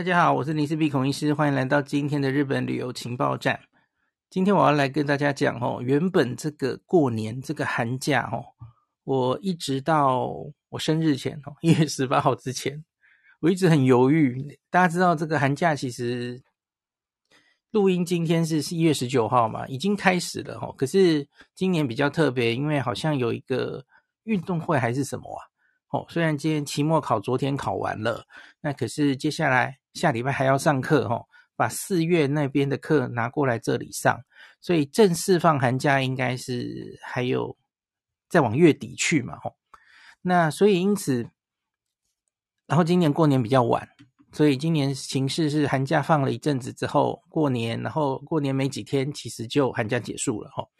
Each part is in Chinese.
大家好，我是林氏璧孔医师，欢迎来到今天的日本旅游情报站。今天我要来跟大家讲哦，原本这个过年这个寒假哦，我一直到我生日前哦，一月十八号之前，我一直很犹豫。大家知道这个寒假其实录音今天是一月十九号嘛，已经开始了哦。可是今年比较特别，因为好像有一个运动会还是什么啊？哦，虽然今天期末考昨天考完了，那可是接下来下礼拜还要上课哦，把四月那边的课拿过来这里上，所以正式放寒假应该是还有再往月底去嘛吼。那所以因此，然后今年过年比较晚，所以今年形势是寒假放了一阵子之后过年，然后过年没几天，其实就寒假结束了吼。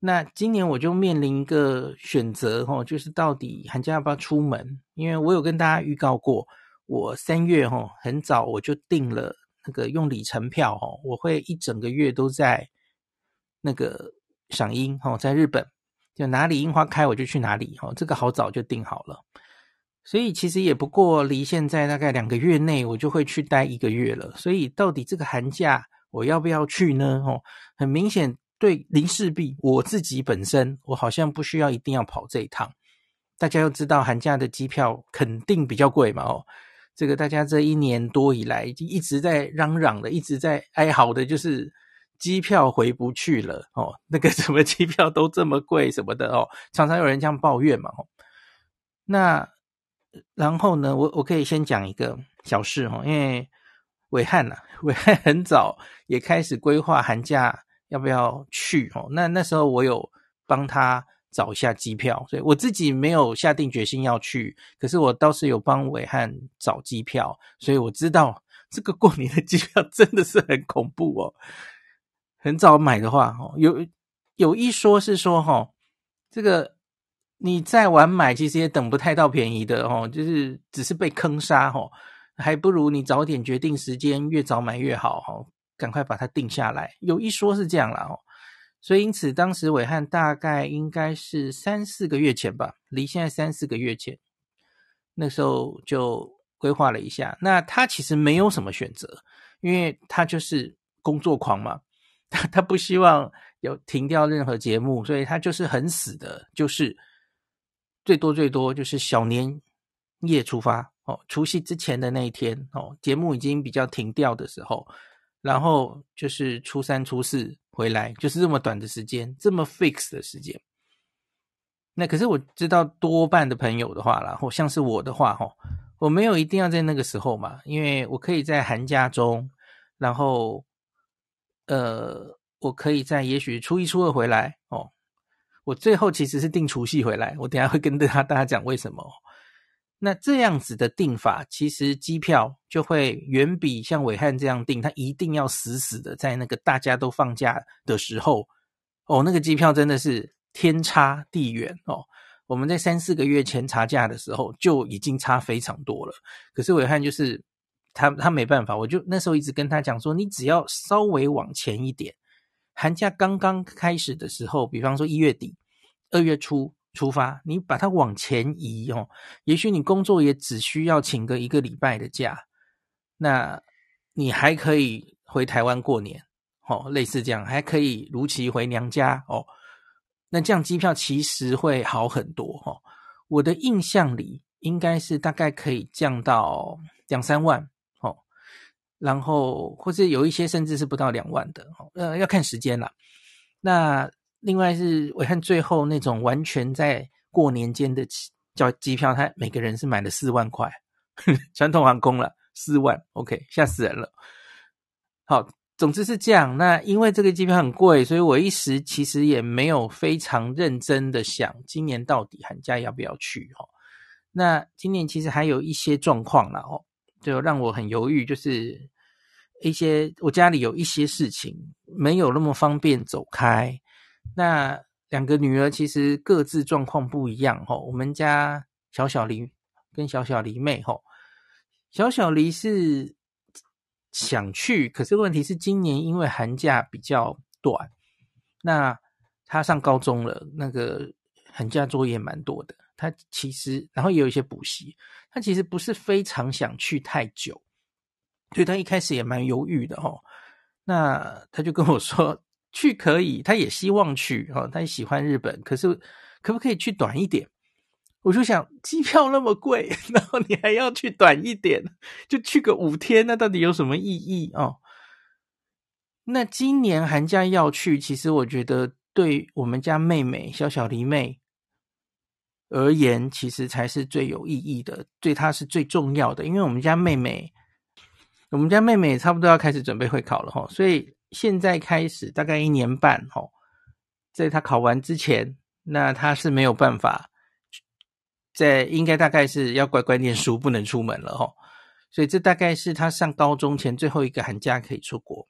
那今年我就面临一个选择齁，就是到底寒假要不要出门？因为我有跟大家预告过，我三月齁很早我就订了那个用里程票齁，我会一整个月都在那个赏樱齁，在日本就哪里樱花开我就去哪里齁，这个好早就订好了，所以其实也不过离现在大概两个月内我就会去待一个月了，所以到底这个寒假我要不要去呢？哦，很明显。对林氏璧，我自己本身我好像不需要一定要跑这一趟。大家要知道寒假的机票肯定比较贵嘛，哦，这个大家这一年多以来就一直在嚷嚷的，一直在哀嚎的，就是机票回不去了哦，那个 什么机票都这么贵什么的哦，常常有人这样抱怨嘛，那然后呢，我我可以先讲一个小事哦，因为暐瀚呐，暐瀚很早也开始规划寒假。要不要去？哦，那那时候我有帮他找一下机票，所以我自己没有下定决心要去，可是我倒是有帮暐瀚找机票，所以我知道这个过年的机票真的是很恐怖哦。很早买的话，哦，有有一说是说，哈，这个你再晚买，其实也等不太到便宜的，哦，就是只是被坑杀，哦，还不如你早点决定时间，越早买越好，哦。赶快把它定下来，有一说是这样啦哦，所以因此当时伟汉大概应该是三四个月前吧，离现在三四个月前，那时候就规划了一下。那他其实没有什么选择，因为他就是工作狂嘛，他 他不希望有停掉任何节目，所以他就是很死的，就是最多最多就是小年夜出发哦，除夕之前的那一天哦，节目已经比较停掉的时候。然后就是初三、初四回来，就是这么短的时间，这么 fix 的时间。那可是我知道多半的朋友的话啦，或像是我的话，吼，我没有一定要在那个时候嘛，因为我可以在寒假中，然后，呃，我可以在也许初一、初二回来哦。我最后其实是定除夕回来，我等下会跟大家大家讲为什么。那这样子的订法，其实机票就会远比像伟汉这样订，他一定要死死的在那个大家都放假的时候，哦，那个机票真的是天差地远哦。我们在三四个月前查价的时候就已经差非常多了，可是伟汉就是他他没办法，我就那时候一直跟他讲说，你只要稍微往前一点，寒假刚刚开始的时候，比方说一月底、二月初。出发，你把它往前移哦。也许你工作也只需要请个一个礼拜的假，那你还可以回台湾过年哦，类似这样，还可以如期回娘家哦。那这样机票其实会好很多哦。我的印象里应该是大概可以降到两三万哦，然后或者有一些甚至是不到两万的哦，呃，要看时间啦。那。另外是我看最后那种完全在过年间的叫机票，他每个人是买了四万块，传统航空了四万，OK 吓死人了。好，总之是这样。那因为这个机票很贵，所以我一时其实也没有非常认真的想今年到底寒假要不要去哦。那今年其实还有一些状况了哦，就让我很犹豫，就是一些我家里有一些事情没有那么方便走开。那两个女儿其实各自状况不一样哦，我们家小小黎跟小小黎妹吼，小小黎是想去，可是问题是今年因为寒假比较短，那她上高中了，那个寒假作业蛮多的，她其实然后也有一些补习，她其实不是非常想去太久，所以他一开始也蛮犹豫的哈。那他就跟我说，去可以，他也希望去哈，他也喜欢日本，可是可不可以去短一点？我就想，机票那么贵，然后你还要去短一点，就去个五天，那到底有什么意义哦？那今年寒假要去，其实我觉得对我们家妹妹小小梨妹而言，其实才是最有意义的，对她是最重要的。因为我们家妹妹，我们家妹妹差不多要开始准备会考了哈，所以现在开始大概一年半齁，在他考完之前，那他是没有办法，在应该大概是要乖乖念书，不能出门了齁。所以这大概是他上高中前最后一个寒假可以出国。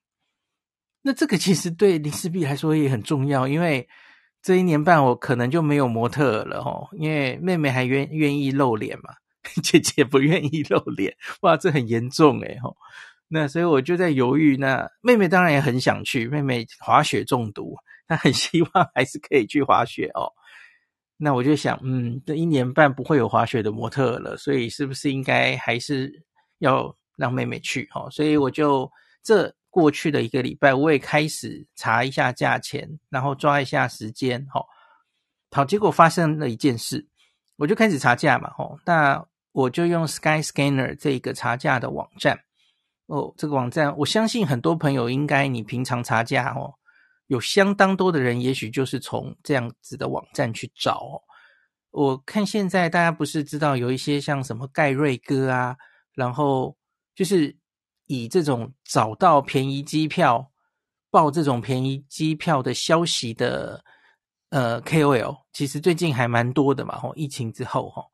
那这个其实对林思碧来说也很重要，因为这一年半我可能就没有模特了齁，因为妹妹还愿愿意露脸嘛，姐姐不愿意露脸，哇，这很严重诶。那所以我就在犹豫，那妹妹当然也很想去，妹妹滑雪中毒，她很 希望还是可以去滑雪哦。那我就想，嗯，这一年半不会有滑雪的模特了，所以是不是应该还是要让妹妹去哦？所以我就这。过去的一个礼拜，我也开始查一下价钱，然后抓一下时间，齁，好，结果发生了一件事，我就开始查价嘛，哦，那我就用 Skyscanner 这个查价的网站，哦，这个网站，我相信很多朋友应该你平常查价，哦，有相当多的人，也许就是从这样子的网站去找，哦，我看现在大家不是知道有一些像什么盖瑞哥啊，然后就是。以这种找到便宜机票、报这种便宜机票的消息的呃 KOL，其实最近还蛮多的嘛。吼，疫情之后，吼，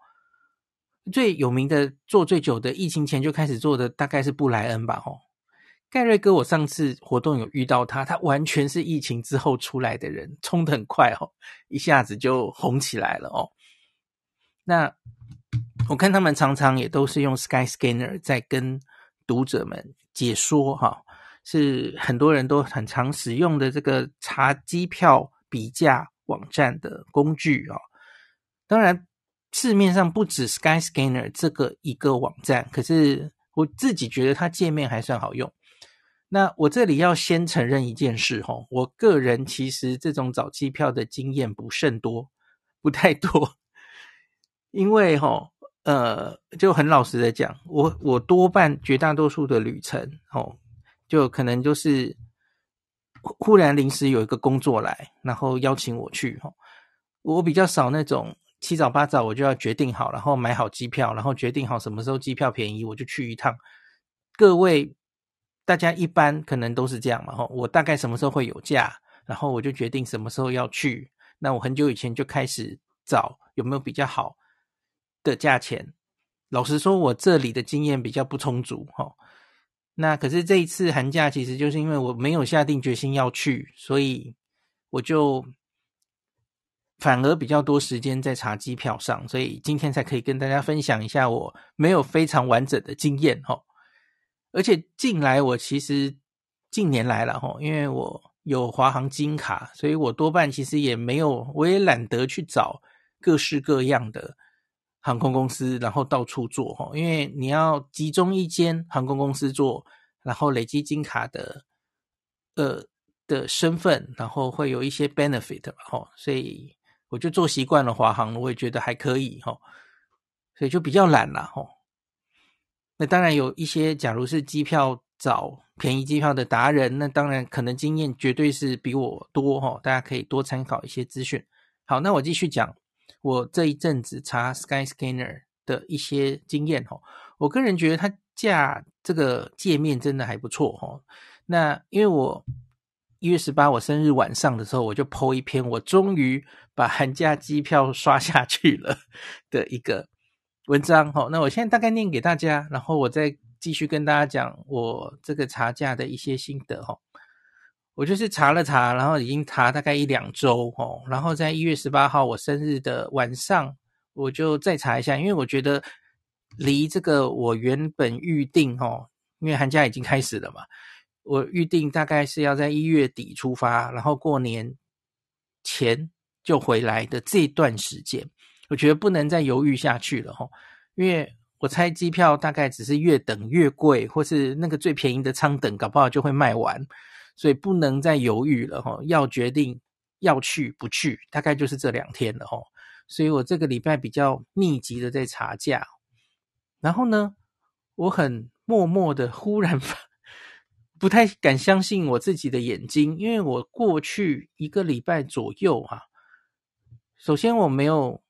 最有名的做最久的，疫情前就开始做的，大概是布莱恩吧。吼，盖瑞哥，我上次活动有遇到他，他完全是疫情之后出来的人，冲得很快，吼，一下子就红起来了哦。那我看他们常常也都是用 Skyscanner 在跟。读者们解说哈，是很多人都很常使用的这个查机票比价网站的工具啊。当然，市面上不止 Skyscanner 这个一个网站，可是我自己觉得它界面还算好用。那我这里要先承认一件事哈，我个人其实这种找机票的经验不甚多，不太多，因为哈。呃，就很老实的讲，我我多半绝大多数的旅程，哦，就可能就是忽然临时有一个工作来，然后邀请我去，哦，我比较少那种七早八早我就要决定好，然后买好机票，然后决定好什么时候机票便宜我就去一趟。各位大家一般可能都是这样嘛，哈，我大概什么时候会有假，然后我就决定什么时候要去。那我很久以前就开始找有没有比较好的价钱，老实说，我这里的经验比较不充足哈。那可是这一次寒假，其实就是因为我没有下定决心要去，所以我就反而比较多时间在查机票上，所以今天才可以跟大家分享一下我没有非常完整的经验哈。而且近来我其实近年来了哈，因为我有华航金卡，所以我多半其实也没有，我也懒得去找各式各样的。航空公司，然后到处做哈，因为你要集中一间航空公司做，然后累积金卡的呃的身份，然后会有一些 benefit 嘛哈，所以我就做习惯了华航，我也觉得还可以哈，所以就比较懒了哈。那当然有一些，假如是机票找便宜机票的达人，那当然可能经验绝对是比我多哈，大家可以多参考一些资讯。好，那我继续讲。我这一阵子查 Skyscanner 的一些经验哈，我个人觉得它价这个界面真的还不错哈。那因为我一月十八我生日晚上的时候，我就 po 一篇我终于把寒假机票刷下去了 的一个文章哈。那我现在大概念给大家，然后我再继续跟大家讲我这个查价的一些心得哈。我就是查了查，然后已经查大概一两周哦，然后在一月十八号我生日的晚上，我就再查一下，因为我觉得离这个我原本预定哦，因为寒假已经开始了嘛，我预定大概是要在一月底出发，然后过年前就回来的这段时间，我觉得不能再犹豫下去了哈，因为。我猜机票大概只是越等越贵，或是那个最便宜的舱等，搞不好就会卖完，所以不能再犹豫了哈，要决定要去不去，大概就是这两天了哈。所以我这个礼拜比较密集的在查价，然后呢，我很默默的忽然不太敢相信我自己的眼睛，因为我过去一个礼拜左右哈，首先我没有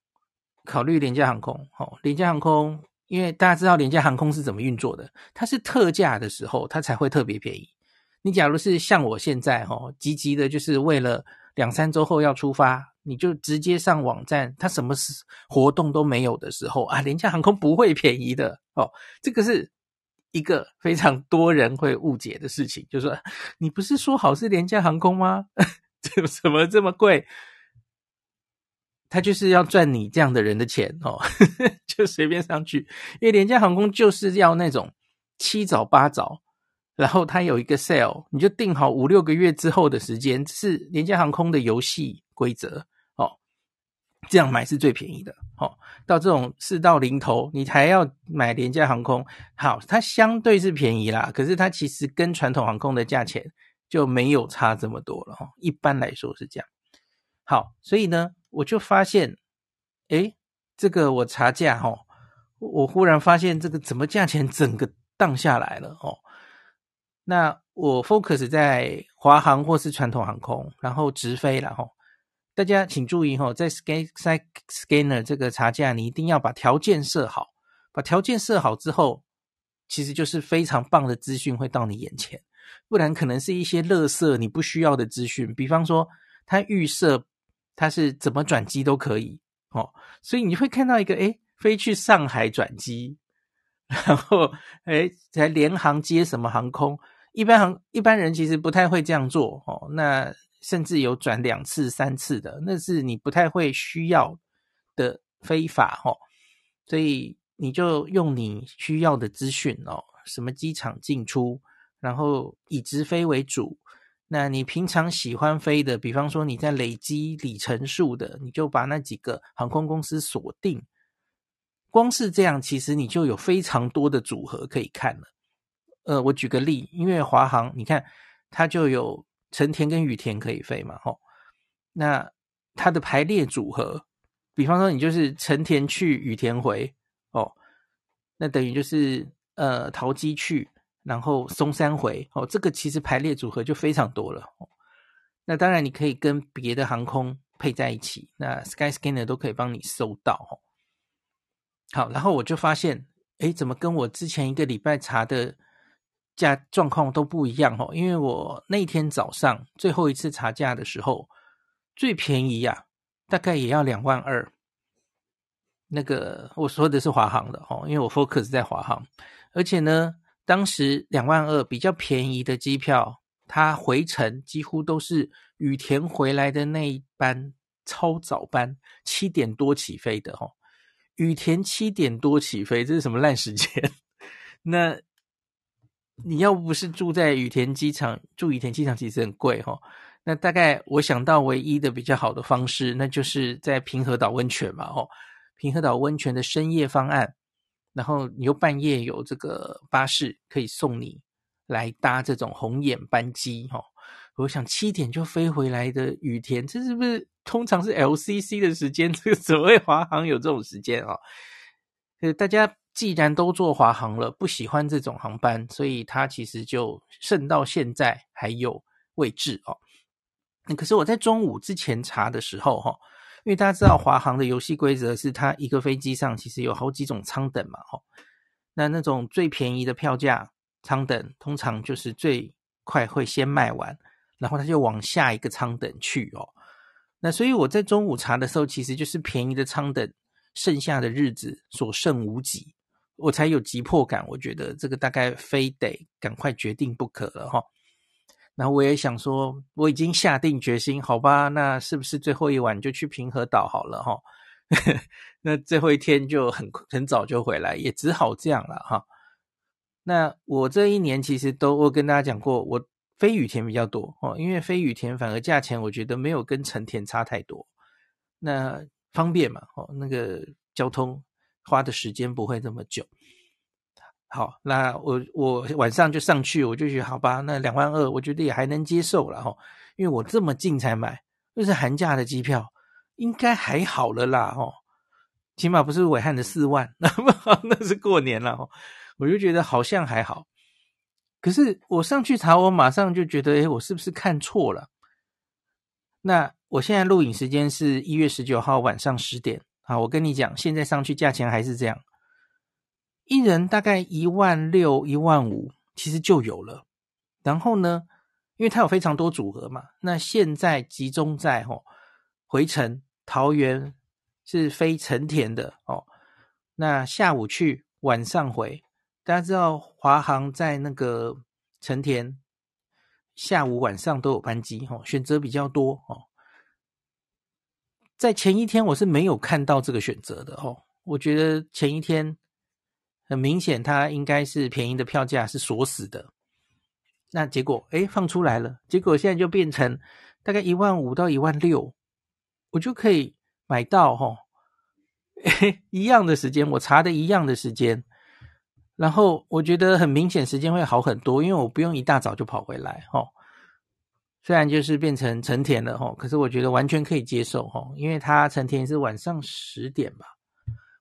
考虑廉价航空，哈，廉价航空。因为大家知道廉价航空是怎么运作的，它是特价的时候，它才会特别便宜。你假如是像我现在哈，急急的，就是为了两三周后要出发，你就直接上网站，它什么活动都没有的时候啊，廉价航空不会便宜的哦。这个是一个非常多人会误解的事情，就是说你不是说好是廉价航空吗？怎么这么贵？他就是要赚你这样的人的钱哦，就随便上去，因为廉价航空就是要那种七早八早，然后他有一个 sale，你就定好五六个月之后的时间，是廉价航空的游戏规则哦。这样买是最便宜的哦。到这种事到临头，你还要买廉价航空，好，它相对是便宜啦，可是它其实跟传统航空的价钱就没有差这么多了哈。一般来说是这样。好，所以呢。我就发现，诶，这个我查价哈，我忽然发现这个怎么价钱整个荡下来了哦。那我 focus 在华航或是传统航空，然后直飞了哈。大家请注意哈，在 Sky Scanner 这个查价，你一定要把条件设好。把条件设好之后，其实就是非常棒的资讯会到你眼前，不然可能是一些垃圾你不需要的资讯，比方说它预设。它是怎么转机都可以哦，所以你会看到一个诶，飞去上海转机，然后诶，才联航接什么航空，一般航一般人其实不太会这样做哦。那甚至有转两次、三次的，那是你不太会需要的飞法哦。所以你就用你需要的资讯哦，什么机场进出，然后以直飞为主。那你平常喜欢飞的，比方说你在累积里程数的，你就把那几个航空公司锁定。光是这样，其实你就有非常多的组合可以看了。呃，我举个例，因为华航，你看它就有成田跟羽田可以飞嘛，吼。那它的排列组合，比方说你就是成田去羽田回，哦，那等于就是呃桃机去。然后松山回哦，这个其实排列组合就非常多了。那当然你可以跟别的航空配在一起，那 Skyscanner 都可以帮你搜到哦。好，然后我就发现，诶，怎么跟我之前一个礼拜查的价状况都不一样哦？因为我那天早上最后一次查价的时候，最便宜呀，大概也要两万二。那个我说的是华航的哦，因为我 focus 在华航，而且呢。当时两万二比较便宜的机票，它回程几乎都是羽田回来的那一班超早班，七点多起飞的哦。羽田七点多起飞，这是什么烂时间？那你要不是住在羽田机场，住羽田机场其实很贵哦。那大概我想到唯一的比较好的方式，那就是在平和岛温泉嘛哦。平和岛温泉的深夜方案。然后你又半夜有这个巴士可以送你来搭这种红眼班机哈，我想七点就飞回来的羽田，这是不是通常是 LCC 的时间？这个所谓华航有这种时间啊？呃，大家既然都坐华航了，不喜欢这种航班，所以它其实就剩到现在还有位置哦。那可是我在中午之前查的时候哈。因为大家知道华航的游戏规则是，它一个飞机上其实有好几种舱等嘛，哈。那那种最便宜的票价舱等，通常就是最快会先卖完，然后它就往下一个舱等去哦。那所以我在中午查的时候，其实就是便宜的舱等，剩下的日子所剩无几，我才有急迫感。我觉得这个大概非得赶快决定不可了，哈。然后我也想说，我已经下定决心，好吧，那是不是最后一晚就去平和岛好了哈？那最后一天就很很早就回来，也只好这样了哈。那我这一年其实都我跟大家讲过，我飞羽田比较多哦，因为飞羽田反而价钱我觉得没有跟成田差太多，那方便嘛哦，那个交通花的时间不会这么久。好，那我我晚上就上去，我就觉得好吧，那两万二，我觉得也还能接受了哈，因为我这么近才买，就是寒假的机票，应该还好了啦哈，起码不是暐瀚的四万，那么那是过年了哈，我就觉得好像还好。可是我上去查，我马上就觉得，诶，我是不是看错了？那我现在录影时间是一月十九号晚上十点。好，我跟你讲，现在上去价钱还是这样，一人大概一万六、一万五，其实就有了。然后呢，因为它有非常多组合嘛，那现在集中在哦，回程桃园是飞成田的哦，那下午去，晚上回。大家知道华航在那个成田下午晚上都有班机哦，选择比较多哦。在前一天我是没有看到这个选择的哦，我觉得前一天很明显它应该是便宜的票价是锁死的，那结果诶放出来了，结果现在就变成大概一万五到一万六，我就可以买到哦，一样的时间，我查的一样的时间。然后我觉得很明显，时间会好很多，因为我不用一大早就跑回来，吼。虽然就是变成成田了，哈，可是我觉得完全可以接受，哈，因为它成田是晚上十点吧，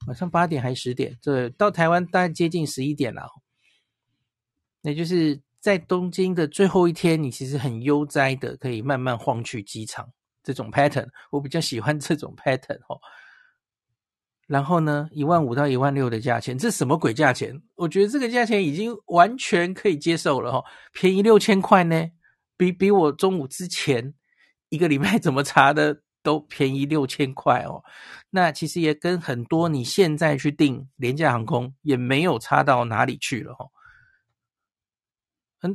晚上八点还是十点？这到台湾大概接近十一点了，那就是在东京的最后一天，你其实很悠哉的可以慢慢晃去机场，这种 pattern 我比较喜欢这种 pattern，哈。然后呢，一万五到一万六的价钱，这什么鬼价钱？我觉得这个价钱已经完全可以接受了哈，便宜六千块呢，比比我中午之前一个礼拜 怎么查的都便宜六千块哦。那其实也跟很多你现在去订廉价航空也没有差到哪里去了哈。很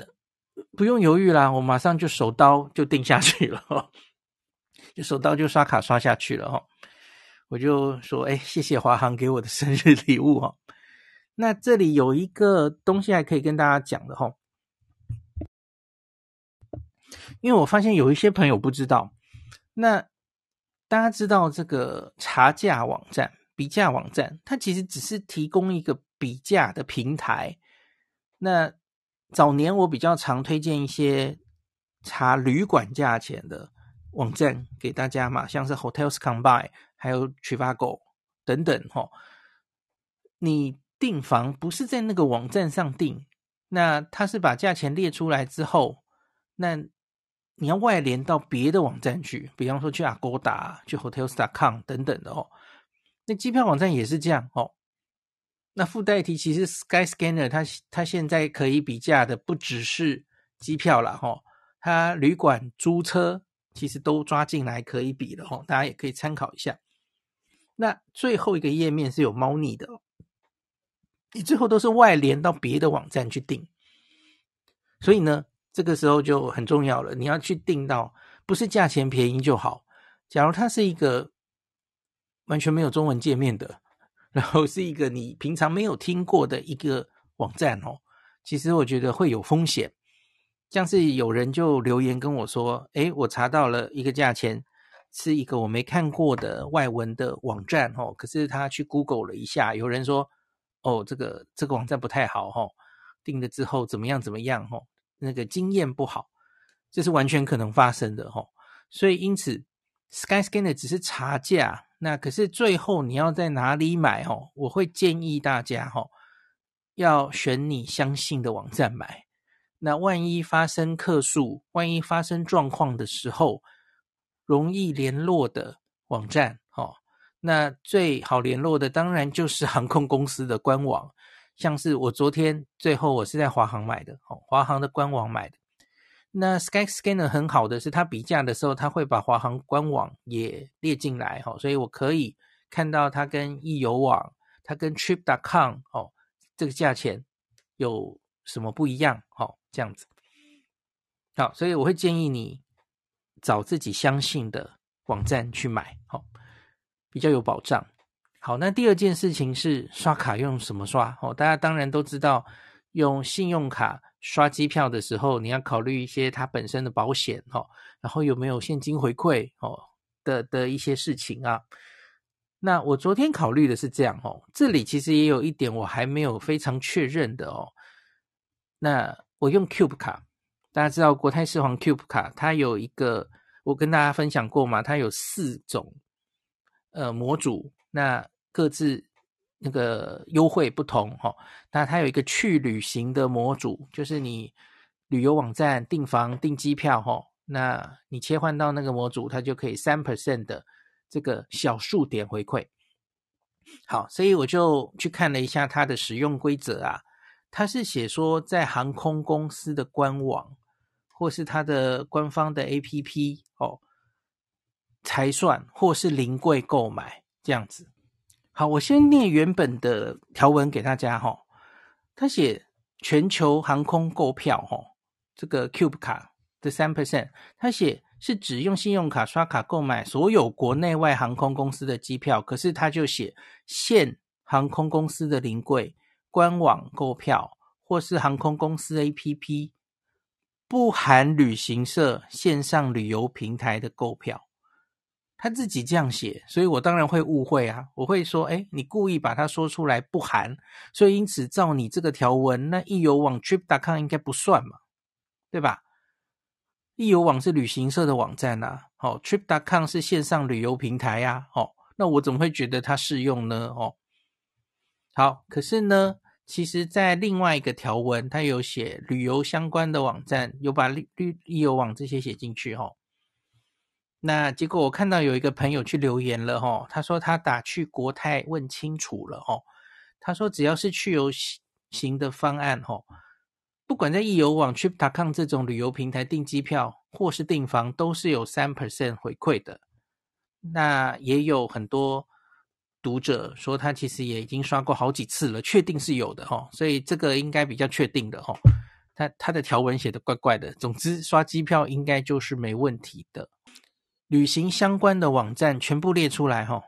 不用犹豫啦，我马上就手刀就订下去了哈，就手刀就刷卡刷下去了哈。我就说，哎，谢谢华航给我的生日礼物哈。那这里有一个东西还可以跟大家讲的哈，因为我发现有一些朋友不知道。那大家知道这个查价网站、比价网站，它其实只是提供一个比价的平台。那早年我比较常推荐一些查旅馆价钱的网站给大家嘛，像是 Hotels Combine。还有 Trivago 等等哈，你订房不是在那个网站上订，那它是把价钱列出来之后，那你要外联到别的网站去，比方说去 Agoda、去 Hotels.com 等等的哦。那机票网站也是这样哦。那附带题，其实 Skyscanner 它它现在可以比价的不只是机票了哈，它旅馆、租车其实都抓进来可以比的哦，大家也可以参考一下。那最后一个页面是有猫腻的哦，你最后都是外联到别的网站去订，所以呢，这个时候就很重要了，你要去定到不是价钱便宜就好。假如它是一个完全没有中文界面的，然后是一个你平常没有听过的一个网站哦，其实我觉得会有风险。像是有人就留言跟我说：“诶，我查到了一个价钱。”是一个我没看过的外文的网站哦，可是他去 Google 了一下，有人说哦，这个这个网站不太好哈，订了之后怎么样怎么样哈，那个经验不好，这是完全可能发生的哈。所以因此，Skyscanner 只是查价，那可是最后你要在哪里买哦？我会建议大家哈，要选你相信的网站买。那万一发生客诉，万一发生状况的时候，容易联络的网站，哦，那最好联络的当然就是航空公司的官网，像是我昨天最后我是在华航买的，哦，华航的官网买的。那 Skyscanner 很好的是，它比价的时候，它会把华航官网也列进来，哈，所以我可以看到它跟易游网、它跟 Trip.com，哦，这个价钱有什么不一样，哦，这样子。好，所以我会建议你。找自己相信的网站去买，好，比较有保障。好，那第二件事情是刷卡用什么刷？哦，大家当然都知道，用信用卡刷机票的时候，你要考虑一些它本身的保险，哦，然后有没有现金回馈，哦的的一些事情啊。那我昨天考虑的是这样哦，这里其实也有一点我还没有非常确认的哦。那我用 Cube 卡，大家知道国泰世华 Cube 卡，它有一个我跟大家分享过嘛，它有四种呃模组，那各自那个优惠不同哈、哦。那它有一个去旅行的模组，就是你旅游网站订房订机票哈、哦，那你切换到那个模组，它就可以三 percent 的。这个小数点回馈，好，所以我就去看了一下它的使用规则啊。它是写说，在航空公司的官网或是它的官方的 APP 哦才算，或是临柜购买这样子。好，我先念原本的条文给大家哈、哦。他写全球航空购票哈、哦，这个 Cube 卡的三 percent，他写。是指用信用卡刷卡购买所有国内外航空公司的机票，可是他就写现航空公司的临柜官网购票，或是航空公司 APP，不含旅行社线上旅游平台的购票。他自己这样写，所以我当然会误会啊，我会说，哎，你故意把它说出来不含，所以因此照你这个条文，那易游网 Trip.com 应该不算嘛，对吧？易游网是旅行社的网站呐，好，Trip.com 是线上旅游平台呀，哦，那我怎么会觉得它适用呢？哦，好，可是呢，其实在另外一个条文，它有写旅游相关的网站，有把旅旅易游网这些写进去，哦，那结果我看到有一个朋友去留言了，哦，他说他打去国泰问清楚了，哦，他说只要是去游行的方案，哦。不管在易游网、Trip.com 这种旅游平台订机票或是订房，都是有三 percent 回馈的。那也有很多读者说，他其实也已经刷过好几次了，确定是有的哈。所以这个应该比较确定的哈。他他的条文写得怪怪的，总之刷机票应该就是没问题的。旅行相关的网站全部列出来哈，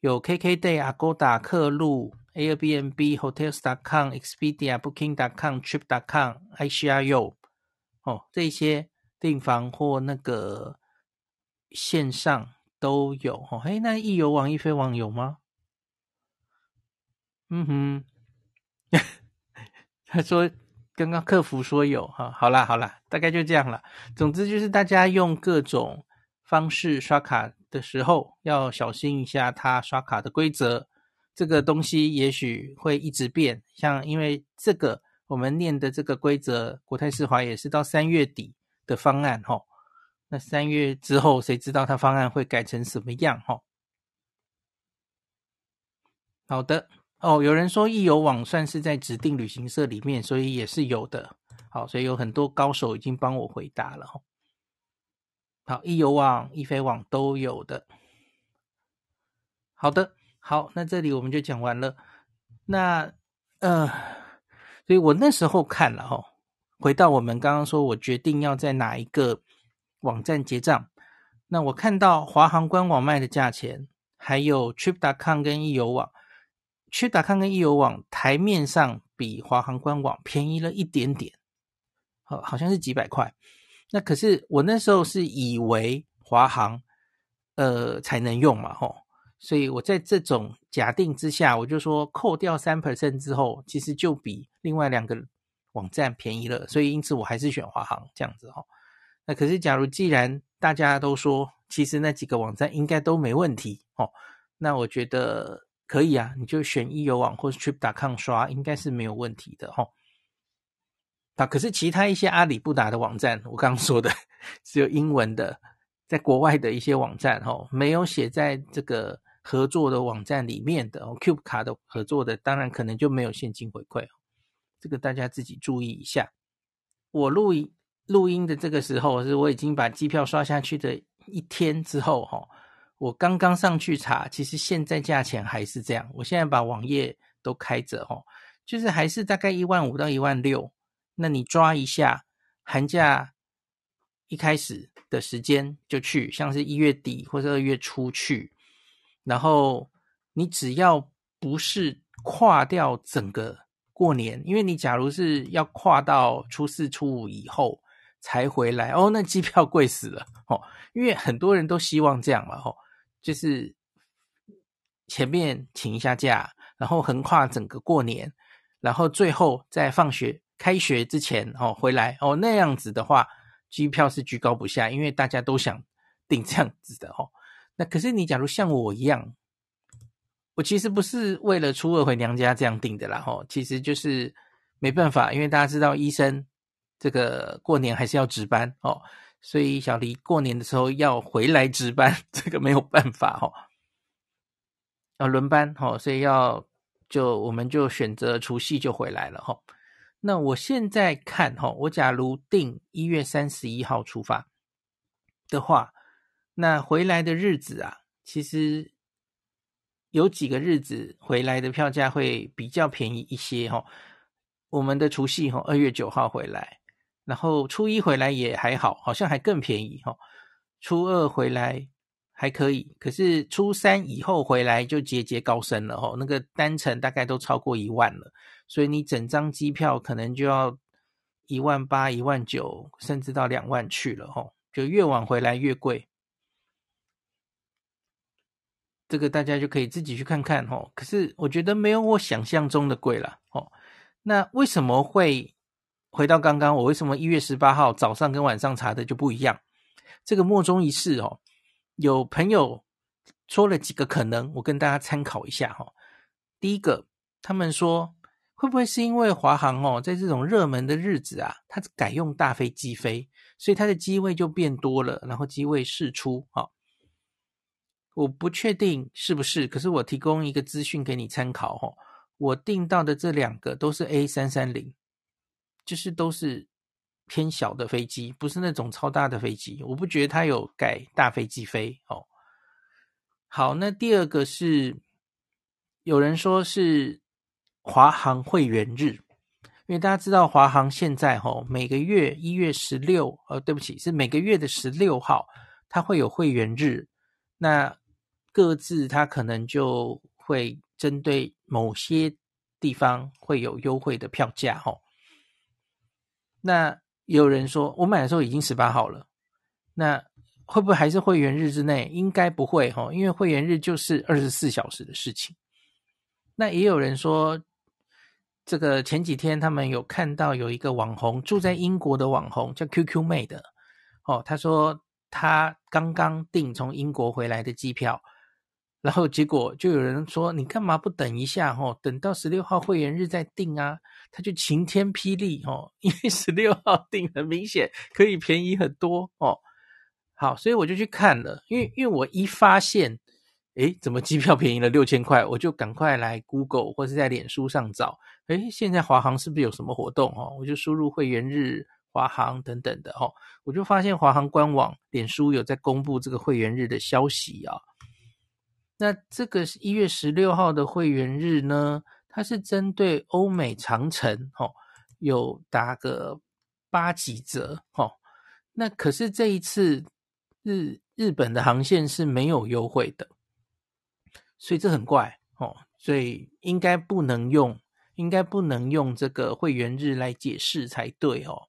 有 KKday、Agoda、客路。Airbnb、Hotels.com、Expedia、Booking.com、Trip.com、ICRU 哦，这些订房或那个线上都有哦。嘿，那易游网、易飞网有吗？嗯哼，他说刚刚客服说有哈。好啦好啦，大概就这样了。总之就是大家用各种方式刷卡的时候，要小心一下他刷卡的规则。这个东西也许会一直变，像因为这个我们念的这个规则，国泰世华也是到三月底的方案哈。那三月之后，谁知道它方案会改成什么样哈？好的哦，有人说易游网算是在指定旅行社里面，所以也是有的。好，所以有很多高手已经帮我回答了。好，易游网、易飞网都有的。好的。好，那这里我们就讲完了。那呃，所以我那时候看了哈，回到我们刚刚说，我决定要在哪一个网站结账。那我看到华航官网卖的价钱，还有 Trip.com 跟易游网，Trip.com 跟易游网台面上比华航官网便宜了一点点，好，好像是几百块。那可是我那时候是以为华航呃才能用嘛，吼。所以我在这种假定之下，我就说扣掉三 percent 之后，其实就比另外两个网站便宜了。所以因此我还是选华航这样子哈。那可是假如既然大家都说，其实那几个网站应该都没问题哦，那我觉得可以啊，你就选易游网或是 Trip.com 刷，应该是没有问题的哈。啊，可是其他一些阿里不达的网站，我刚刚说的只有英文的，在国外的一些网站哈，没有写在这个。合作的网站里面的哦，Cube 卡的合作的，当然可能就没有现金回馈哦，这个大家自己注意一下。我录音录音的这个时候是我已经把机票刷下去的一天之后哈，我刚刚上去查，其实现在价钱还是这样。我现在把网页都开着哈，就是还是大概一万五到一万六。那你抓一下寒假一开始的时间就去，像是一月底或者二月初去。然后你只要不是跨掉整个过年，因为你假如是要跨到初四初五以后才回来哦，那机票贵死了哦。因为很多人都希望这样嘛，吼，就是前面请一下假，然后横跨整个过年，然后最后在放学开学之前哦回来哦，那样子的话，机票是居高不下，因为大家都想订这样子的哦。那可是你假如像我一样，我其实不是为了初二回娘家这样订的啦吼，其实就是没办法，因为大家知道医生这个过年还是要值班哦。所以小黎过年的时候要回来值班，这个没有办法哈，要轮班哈，所以要就我们就选择除夕就回来了哈。那我现在看哈，我假如定一月三十一号出发的话，那回来的日子啊，其实有几个日子回来的票价会比较便宜一些哈。我们的除夕哈，二月九号回来。然后初一回来也还好，好像还更便宜哈。初二回来还可以，可是初三以后回来就节节高升了哈。那个单程大概都超过一万了，所以你整张机票可能就要一万八、一万九，甚至到两万去了哈。就越晚回来越贵，这个大家就可以自己去看看哈。可是我觉得没有我想象中的贵了哦。那为什么会？回到刚刚，我为什么一月十八号早上跟晚上查的就不一样？这个莫衷一是哦。有朋友说了几个可能，我跟大家参考一下哈。第一个，他们说会不会是因为华航哦，在这种热门的日子啊，它改用大飞机飞，所以它的机位就变多了，然后机位释出哦。我不确定是不是，可是我提供一个资讯给你参考哈。我订到的这两个都是 A 三三零。就是都是偏小的飞机，不是那种超大的飞机。我不觉得它有改大飞机飞哦。好，那第二个是有人说是华航会员日，因为大家知道华航现在哈、每个月一月十六，呃，对不起，是每个月的十六号，它会有会员日。那各自它可能就会针对某些地方会有优惠的票价哈、哦。那有人说，我买的时候已经十八号了，那会不会还是会员日之内？应该不会哈，因为会员日就是二十四小时的事情。那也有人说，这个前几天他们有看到有一个网红住在英国的网红叫 QQ 妹的哦，他说他刚刚订从英国回来的机票。然后结果就有人说，你干嘛不等一下哦，等到十六号会员日再订啊？他就晴天霹雳哦，因为十六号订很明显可以便宜很多哦。好，所以我就去看了，因为因为我一发现，诶，怎么机票便宜了六千块？我就赶快来 Google 或是在脸书上找，诶，现在华航是不是有什么活动哦？我就输入会员日华航等等的哦，我就发现华航官网脸书有在公布这个会员日的消息啊。那这个是一月十六号的会员日呢，它是针对欧美长城，哦，有打个八几折，哦。那可是这一次日日本的航线是没有优惠的，所以这很怪，哦，所以应该不能用，应该不能用这个会员日来解释才对，哦。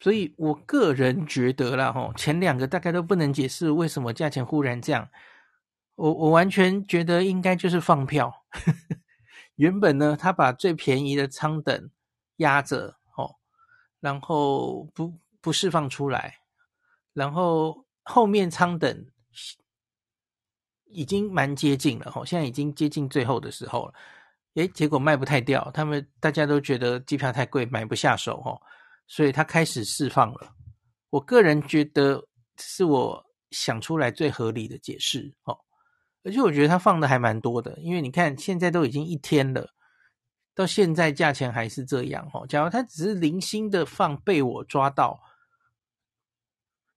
所以我个人觉得啦，吼，前两个大概都不能解释为什么价钱忽然这样。我我完全觉得应该就是放票。原本呢，他把最便宜的舱等压着，哦，然后不不释放出来，然后后面舱等已经蛮接近了，哈，现在已经接近最后的时候了。诶，结果卖不太掉，他们大家都觉得机票太贵，买不下手，吼。所以他开始释放了，我个人觉得是我想出来最合理的解释哦，而且我觉得他放的还蛮多的，因为你看现在都已经一天了，到现在价钱还是这样哦。假如他只是零星的放被我抓到，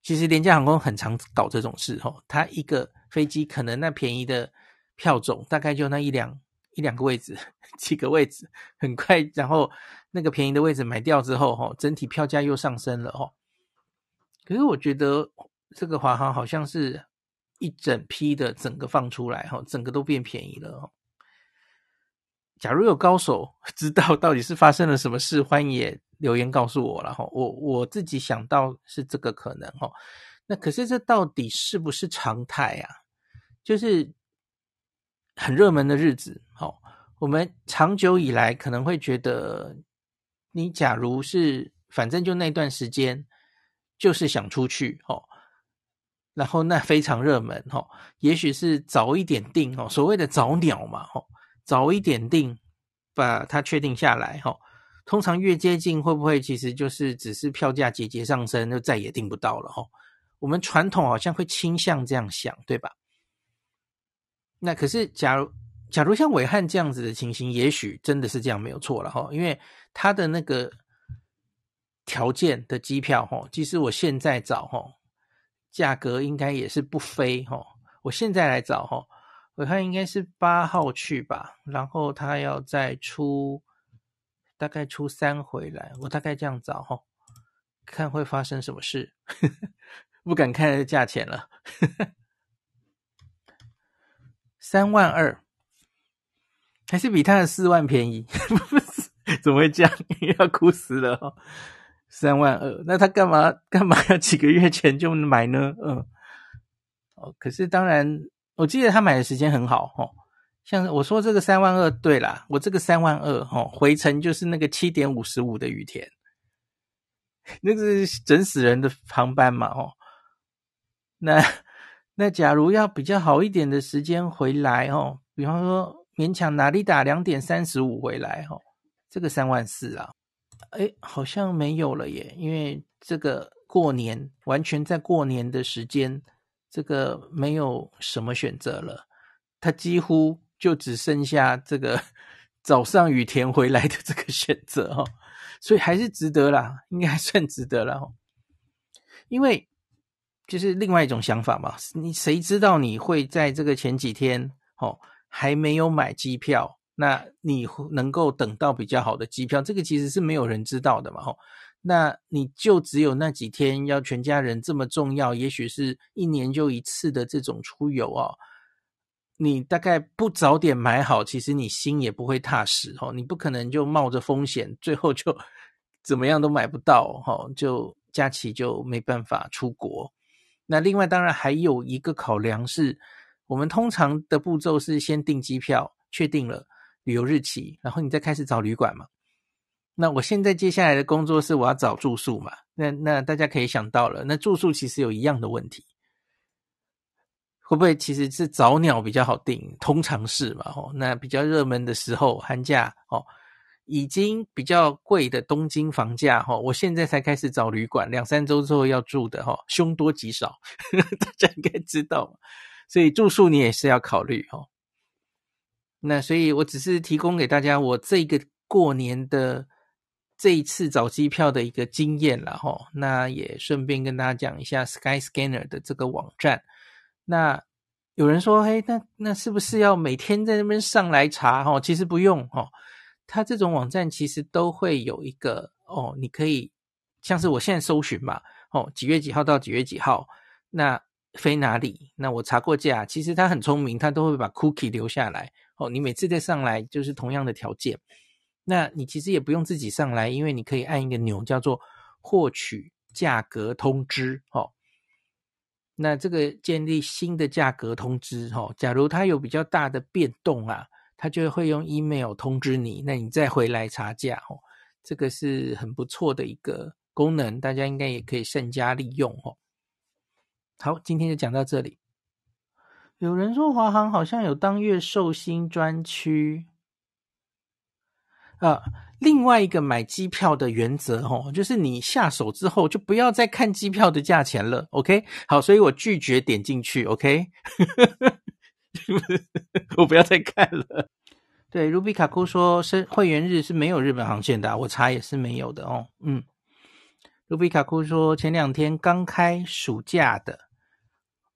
其实廉价航空很常搞这种事哦，他一个飞机可能那便宜的票种大概就那一两。一两个位置，几个位置，很快，然后那个便宜的位置买掉之后，哈，整体票价又上升了，哈。可是我觉得这个华航好像是一整批的整个放出来，哈，整个都变便宜了。哦假如有高手 知道到底是发生了什么事，欢迎也留言告诉我了，哈。我我自己想到是这个可能，哈。那可是这到底是不是常态啊？就是很热门的日子，哦，我们长久以来可能会觉得，你假如是反正就那段时间，就是想出去，哦，然后那非常热门，哦，也许是早一点订，哦，所谓的早鸟嘛，哦，早一点订，把它确定下来，哦，通常越接近，会不会其实就是只是票价节节上升，就再也订不到了，哦。我们传统好像会倾向这样想，对吧？那可是，假如假如像伟汉这样子的情形，也许真的是这样没有错了哈，因为他的那个条件的机票哈，其实我现在找哈，价格应该也是不菲哈。我现在来找哈，暐瀚应该是八号去吧，然后他要再出大概初三回来，我大概这样找哈，看会发生什么事。不敢看价钱了，三万二，还是比他的四万便宜？怎么会这样？要哭死了！三万二，那他干嘛干嘛要几个月前就买呢？嗯，哦，可是当然，我记得他买的时间很好哦。像我说这个三万二，对啦，我这个三万二哦，回程就是那个七点五十五的雨田，那个是整死人的航班嘛哦。那那假如要比较好一点的时间回来哦，比方说勉强哪里打两点三十五回来哦，这个三万四啊，诶，好像没有了耶，因为这个过年完全在过年的时间，这个没有什么选择了，它几乎就只剩下这个 早上雨田回来的这个选择哦，所以还是值得啦，应该算值得了哦，因为。就是另外一种想法嘛，你谁知道你会在这个前几天哦还没有买机票，那你能够等到比较好的机票，这个其实是没有人知道的嘛吼。那你就只有那几天要全家人这么重要，也许是一年就一次的这种出游哦，你大概不早点买好，其实你心也不会踏实哦。你不可能就冒着风险，最后就 怎么样都买不到哦，就假期就没办法出国。那另外当然还有一个考量是，我们通常的步骤是先订机票，确定了旅游日期，然后你再开始找旅馆嘛。那我现在接下来的工作是我要找住宿嘛。那那大家可以想到了，那住宿其实有一样的问题，会不会其实是早鸟比较好订？通常是嘛。哦，那比较热门的时候，寒假哦。已经比较贵的东京房价哈，我现在才开始找旅馆，两三周之后要住的哈，凶多吉少，大家应该知道，所以住宿你也是要考虑哈。那所以我只是提供给大家我这个过年的这一次找机票的一个经验了哈。那也顺便跟大家讲一下 Skyscanner 的这个网站。那有人说，嘿，那那是不是要每天在那边上来查哈？其实不用哈。它这种网站其实都会有一个哦，你可以像是我现在搜寻嘛，哦，几月几号到几月几号，那飞哪里？那我查过价，其实它很聪明，它都会把 cookie 留下来。哦，你每次再上来就是同样的条件，那你其实也不用自己上来，因为你可以按一个钮叫做获取价格通知。哦，那这个建立新的价格通知，哦，假如它有比较大的变动啊。他就会用 email 通知你，那你再回来查价哦，这个是很不错的一个功能，大家应该也可以善加利用哦。好，今天就讲到这里。有人说华航好像有当月寿星专区啊，另外一个买机票的原则哦，就是你下手之后就不要再看机票的价钱了。OK，好，所以我拒绝点进去。OK。我不要再看了。对，卢比卡库说，是会员日是没有日本航线的，我查也是没有的哦。嗯，卢比卡库说，前两天刚开暑假的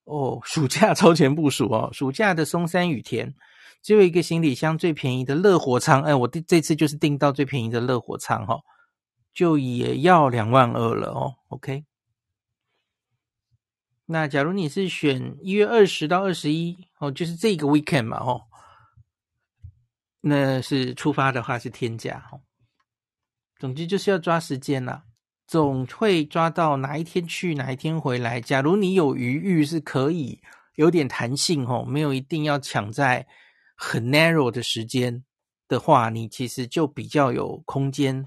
哦，暑假超前部署哦，暑假的松山羽田只有一个行李箱最便宜的乐活舱，哎，我这这次就是订到最便宜的乐活舱哈，就也要两万二了哦。OK。那假如你是选一月二十到二十一哦，就是这个 weekend 嘛哦，那是出发的话是天价哦。总之就是要抓时间啦，总会抓到哪一天去哪一天回来。假如你有余裕是可以有点弹性哦，没有一定要抢在很 narrow 的时间的话，你其实就比较有空间、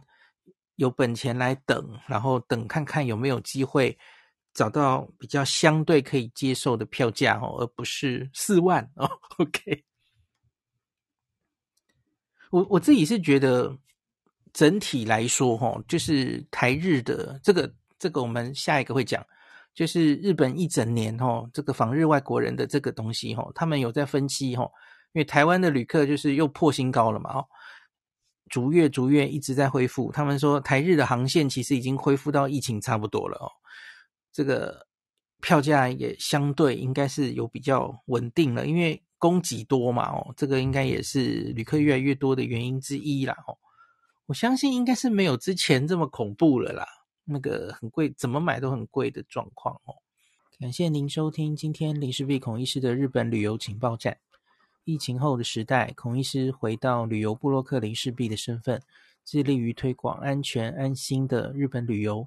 有本钱来等，然后等看看有没有机会找到比较相对可以接受的票价哦，而不是四万哦。OK，我我自己是觉得整体来说哈，就是台日的这个这个，我们下一个会讲。就是日本一整年哦，这个访日外国人的这个东西哦，他们有在分析哦，因为台湾的旅客就是又破新高了嘛哦，逐月逐月一直在恢复，他们说台日的航线其实已经恢复到疫情差不多了哦，这个票价也相对应该是有比较稳定了，因为供给多嘛哦，这个应该也是旅客越来越多的原因之一啦哦，我相信应该是没有之前这么恐怖了啦。那个很贵，怎么买都很贵的状况哦。感谢您收听今天林氏璧孔医师的日本旅游情报站。疫情后的时代，孔医师回到旅游部落客林氏璧的身份，致力于推广安全安心的日本旅游，